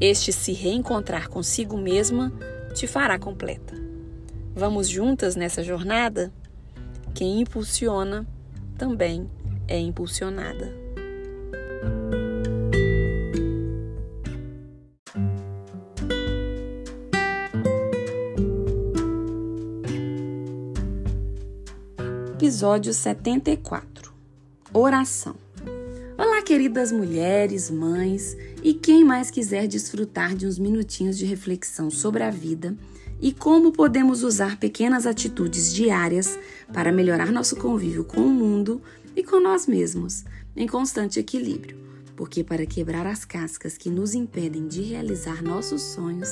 este se reencontrar consigo mesma te fará completa. Vamos juntas nessa jornada? Quem impulsiona também é impulsionada. Episódio 74 Oração Olá, queridas mulheres, mães e quem mais quiser desfrutar de uns minutinhos de reflexão sobre a vida e como podemos usar pequenas atitudes diárias para melhorar nosso convívio com o mundo e com nós mesmos, em constante equilíbrio. Porque para quebrar as cascas que nos impedem de realizar nossos sonhos,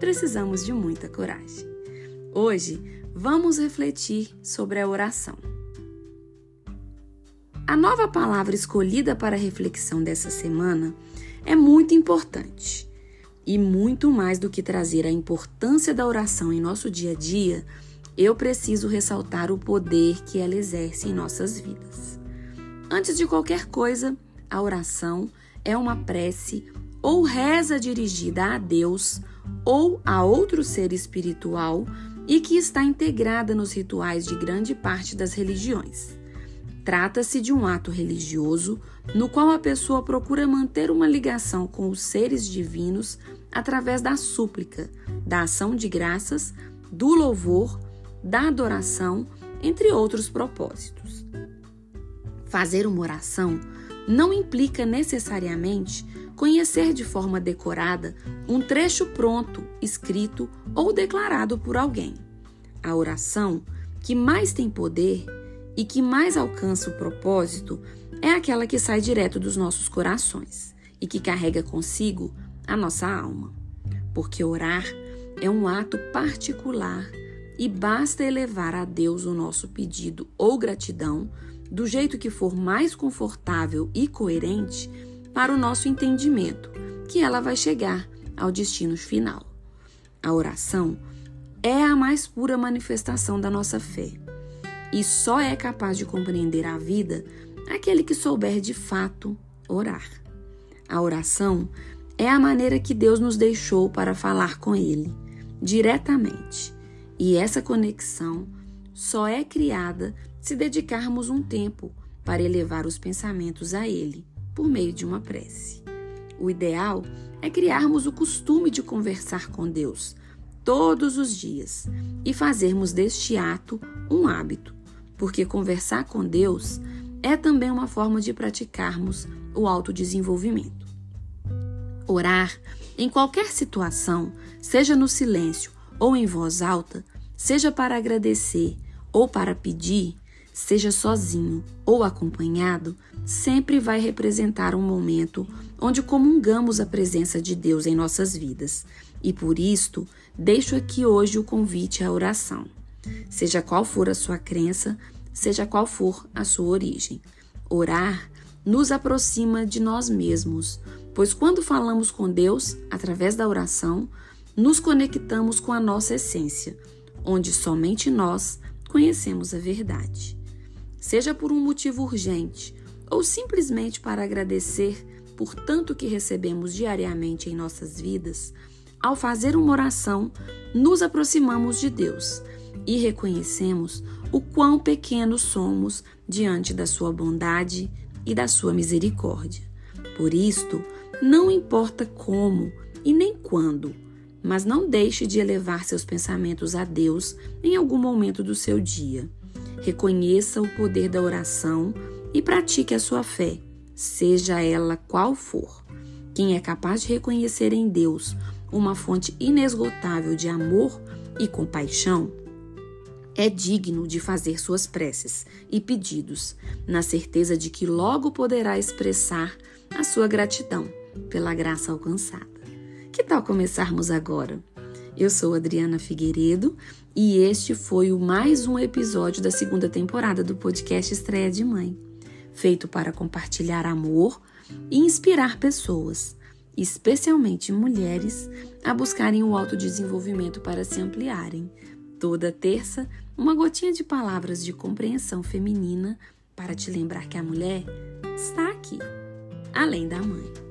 precisamos de muita coragem. Hoje, vamos refletir sobre a oração. A nova palavra escolhida para a reflexão dessa semana é muito importante. E muito mais do que trazer a importância da oração em nosso dia a dia, eu preciso ressaltar o poder que ela exerce em nossas vidas. Antes de qualquer coisa, a oração é uma prece ou reza dirigida a Deus ou a outro ser espiritual e que está integrada nos rituais de grande parte das religiões. Trata-se de um ato religioso no qual a pessoa procura manter uma ligação com os seres divinos através da súplica, da ação de graças, do louvor, da adoração, entre outros propósitos. Fazer uma oração não implica necessariamente conhecer de forma decorada um trecho pronto, escrito ou declarado por alguém. A oração que mais tem poder e que mais alcança o propósito é aquela que sai direto dos nossos corações e que carrega consigo a nossa alma. Porque orar é um ato particular e basta elevar a Deus o nosso pedido ou gratidão do jeito que for mais confortável e coerente para o nosso entendimento, que ela vai chegar ao destino final. A oração é a mais pura manifestação da nossa fé e só é capaz de compreender a vida aquele que souber de fato orar. A oração é a maneira que Deus nos deixou para falar com Ele diretamente. E essa conexão só é criada se dedicarmos um tempo para elevar os pensamentos a Ele por meio de uma prece. O ideal é criarmos o costume de conversar com Deus todos os dias e fazermos deste ato um hábito porque conversar com Deus é também uma forma de praticarmos o autodesenvolvimento. Orar em qualquer situação, seja no silêncio ou em voz alta, seja para agradecer ou para pedir, seja sozinho ou acompanhado, sempre vai representar um momento onde comungamos a presença de Deus em nossas vidas. E por isto, deixo aqui hoje o convite à oração. Seja qual for a sua crença, seja qual for a sua origem. Orar nos aproxima de nós mesmos, pois quando falamos com Deus através da oração, nos conectamos com a nossa essência, onde somente nós conhecemos a verdade. Seja por um motivo urgente ou simplesmente para agradecer por tanto que recebemos diariamente em nossas vidas, ao fazer uma oração, nos aproximamos de Deus e reconhecemos o quão pequenos somos diante da Sua bondade e da Sua misericórdia. Por isto, não importa como e nem quando, mas não deixe de elevar seus pensamentos a Deus em algum momento do seu dia. Reconheça o poder da oração e pratique a sua fé, seja ela qual for. Quem é capaz de reconhecer em Deus uma fonte inesgotável de amor e compaixão, é digno de fazer suas preces e pedidos, na certeza de que logo poderá expressar a sua gratidão pela graça alcançada. Que tal começarmos agora? Eu sou Adriana Figueiredo e este foi o mais um episódio da segunda temporada do podcast Estreia de Mãe, feito para compartilhar amor e inspirar pessoas, especialmente mulheres, a buscarem o autodesenvolvimento para se ampliarem. Toda terça, uma gotinha de palavras de compreensão feminina para te lembrar que a mulher está aqui, além da mãe.